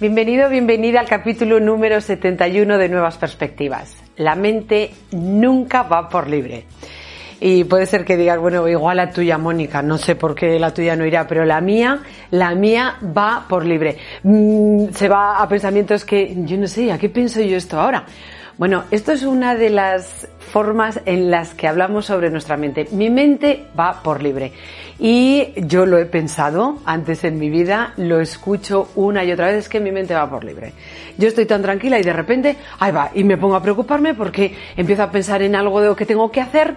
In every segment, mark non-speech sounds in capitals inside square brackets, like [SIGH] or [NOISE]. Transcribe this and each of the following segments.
Bienvenido, bienvenida al capítulo número 71 de Nuevas Perspectivas. La mente nunca va por libre. Y puede ser que digas, bueno, igual la tuya, Mónica, no sé por qué la tuya no irá, pero la mía, la mía va por libre. Mm, se va a pensamientos que, yo no sé, ¿a qué pienso yo esto ahora? Bueno, esto es una de las formas en las que hablamos sobre nuestra mente. Mi mente va por libre. Y yo lo he pensado antes en mi vida, lo escucho una y otra vez, es que mi mente va por libre. Yo estoy tan tranquila y de repente, ahí va, y me pongo a preocuparme porque empiezo a pensar en algo de lo que tengo que hacer.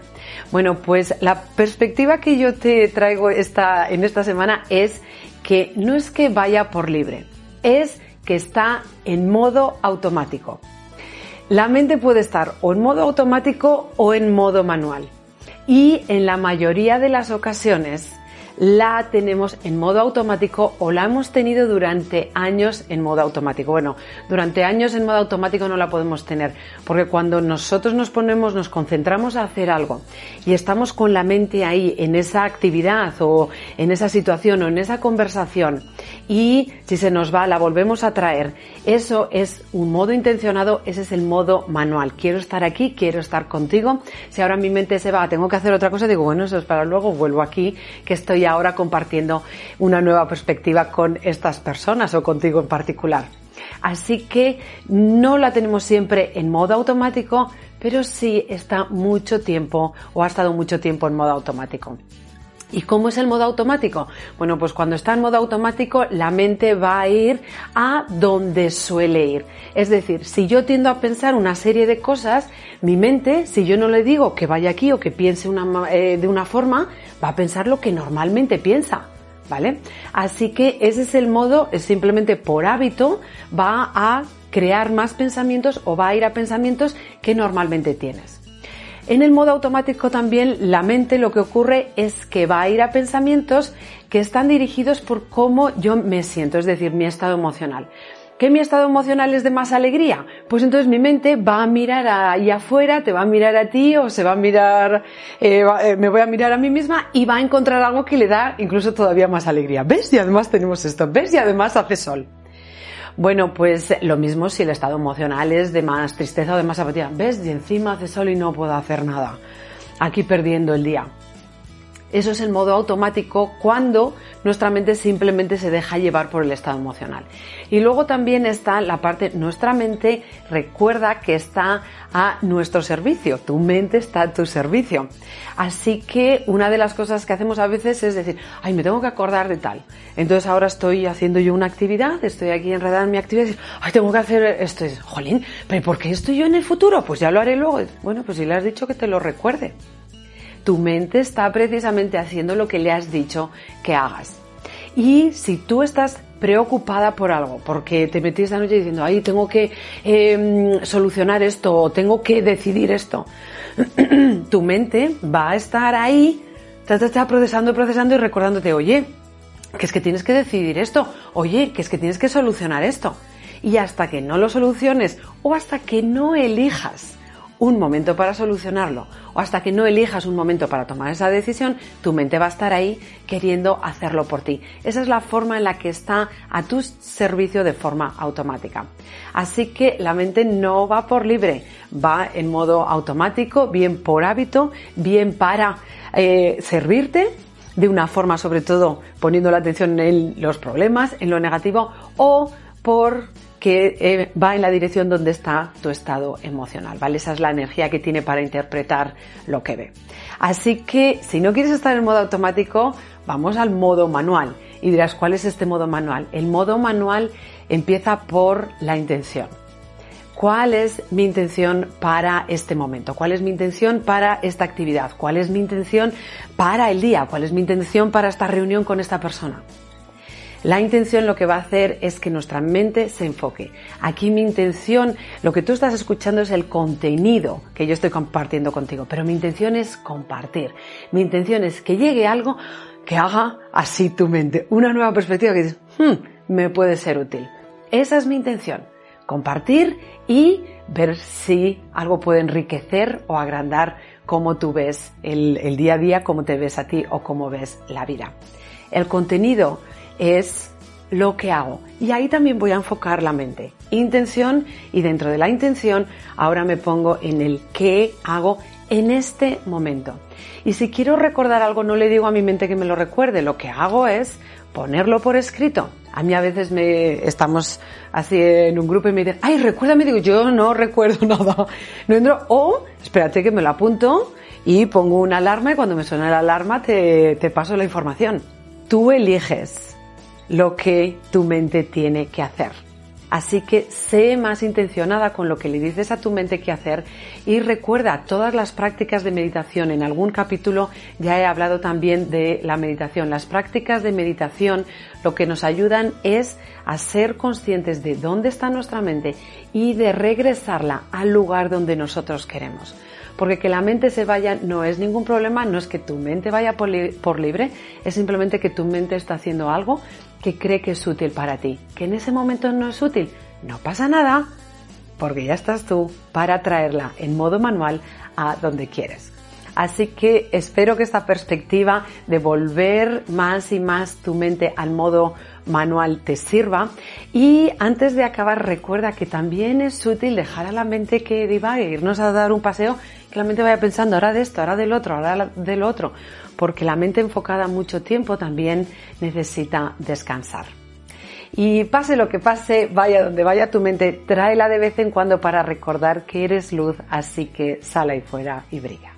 Bueno, pues la perspectiva que yo te traigo esta, en esta semana es que no es que vaya por libre, es que está en modo automático. La mente puede estar o en modo automático o en modo manual. Y en la mayoría de las ocasiones la tenemos en modo automático o la hemos tenido durante años en modo automático. Bueno, durante años en modo automático no la podemos tener, porque cuando nosotros nos ponemos, nos concentramos a hacer algo y estamos con la mente ahí en esa actividad o en esa situación o en esa conversación y si se nos va la volvemos a traer, eso es un modo intencionado, ese es el modo manual. Quiero estar aquí, quiero estar contigo. Si ahora mi mente se va, tengo que hacer otra cosa, digo, bueno, eso es para luego, vuelvo aquí, que estoy ahora compartiendo una nueva perspectiva con estas personas o contigo en particular. Así que no la tenemos siempre en modo automático, pero sí está mucho tiempo o ha estado mucho tiempo en modo automático. ¿Y cómo es el modo automático? Bueno, pues cuando está en modo automático, la mente va a ir a donde suele ir. Es decir, si yo tiendo a pensar una serie de cosas, mi mente, si yo no le digo que vaya aquí o que piense eh, de una forma, va a pensar lo que normalmente piensa. ¿Vale? Así que ese es el modo, simplemente por hábito, va a crear más pensamientos o va a ir a pensamientos que normalmente tienes. En el modo automático también la mente lo que ocurre es que va a ir a pensamientos que están dirigidos por cómo yo me siento, es decir, mi estado emocional. ¿Qué mi estado emocional es de más alegría? Pues entonces mi mente va a mirar ahí afuera, te va a mirar a ti o se va a mirar, eh, eh, me voy a mirar a mí misma y va a encontrar algo que le da incluso todavía más alegría. ¿Ves? Y además tenemos esto. ¿Ves? Y además hace sol. Bueno, pues lo mismo si el estado emocional es de más tristeza o de más apatía. ¿Ves? Y encima hace sol y no puedo hacer nada. Aquí perdiendo el día. Eso es el modo automático cuando nuestra mente simplemente se deja llevar por el estado emocional. Y luego también está la parte, nuestra mente recuerda que está a nuestro servicio, tu mente está a tu servicio. Así que una de las cosas que hacemos a veces es decir, ay, me tengo que acordar de tal. Entonces ahora estoy haciendo yo una actividad, estoy aquí enredada en mi actividad y ay, tengo que hacer esto. Jolín, pero ¿por qué estoy yo en el futuro? Pues ya lo haré luego. Bueno, pues si le has dicho que te lo recuerde tu mente está precisamente haciendo lo que le has dicho que hagas. Y si tú estás preocupada por algo, porque te metiste esta noche diciendo, ay, tengo que em, solucionar esto o tengo que decidir esto, [CLEARS THROAT] tu mente va a estar ahí, está, procesando, procesando y recordándote, oye, que es que tienes que decidir esto, oye, que es que tienes que solucionar esto. Y hasta que no lo soluciones o hasta que no elijas un momento para solucionarlo o hasta que no elijas un momento para tomar esa decisión, tu mente va a estar ahí queriendo hacerlo por ti. Esa es la forma en la que está a tu servicio de forma automática. Así que la mente no va por libre, va en modo automático, bien por hábito, bien para eh, servirte de una forma sobre todo poniendo la atención en los problemas, en lo negativo o por que eh, va en la dirección donde está tu estado emocional, ¿vale? Esa es la energía que tiene para interpretar lo que ve. Así que si no quieres estar en modo automático, vamos al modo manual. Y dirás, ¿cuál es este modo manual? El modo manual empieza por la intención. ¿Cuál es mi intención para este momento? ¿Cuál es mi intención para esta actividad? ¿Cuál es mi intención para el día? ¿Cuál es mi intención para esta reunión con esta persona? La intención lo que va a hacer es que nuestra mente se enfoque. Aquí mi intención, lo que tú estás escuchando es el contenido que yo estoy compartiendo contigo, pero mi intención es compartir. Mi intención es que llegue algo que haga así tu mente, una nueva perspectiva que dices, hmm, me puede ser útil. Esa es mi intención, compartir y ver si algo puede enriquecer o agrandar cómo tú ves el, el día a día, cómo te ves a ti o cómo ves la vida. El contenido es lo que hago. Y ahí también voy a enfocar la mente. Intención y dentro de la intención ahora me pongo en el qué hago en este momento. Y si quiero recordar algo, no le digo a mi mente que me lo recuerde. Lo que hago es ponerlo por escrito. A mí a veces me estamos así en un grupo y me dicen, ay, recuérdame, digo, yo no recuerdo [LAUGHS] nada. No entro, o espérate que me lo apunto y pongo una alarma y cuando me suena la alarma te, te paso la información. Tú eliges lo que tu mente tiene que hacer. Así que sé más intencionada con lo que le dices a tu mente que hacer y recuerda todas las prácticas de meditación. En algún capítulo ya he hablado también de la meditación. Las prácticas de meditación lo que nos ayudan es a ser conscientes de dónde está nuestra mente y de regresarla al lugar donde nosotros queremos. Porque que la mente se vaya no es ningún problema, no es que tu mente vaya por, libre, es simplemente que tu mente está haciendo algo que cree que es útil para ti. Que en ese momento no es útil, no pasa nada, porque ya estás tú para traerla en modo manual a donde quieres. Así que espero que esta perspectiva de volver más y más tu mente al modo manual te sirva. Y antes de acabar, recuerda que también es útil dejar a la mente que divague, irnos a dar un paseo que la mente vaya pensando ahora de esto, ahora del otro, ahora del otro, porque la mente enfocada mucho tiempo también necesita descansar. Y pase lo que pase, vaya donde vaya tu mente, tráela de vez en cuando para recordar que eres luz, así que sale ahí fuera y brilla.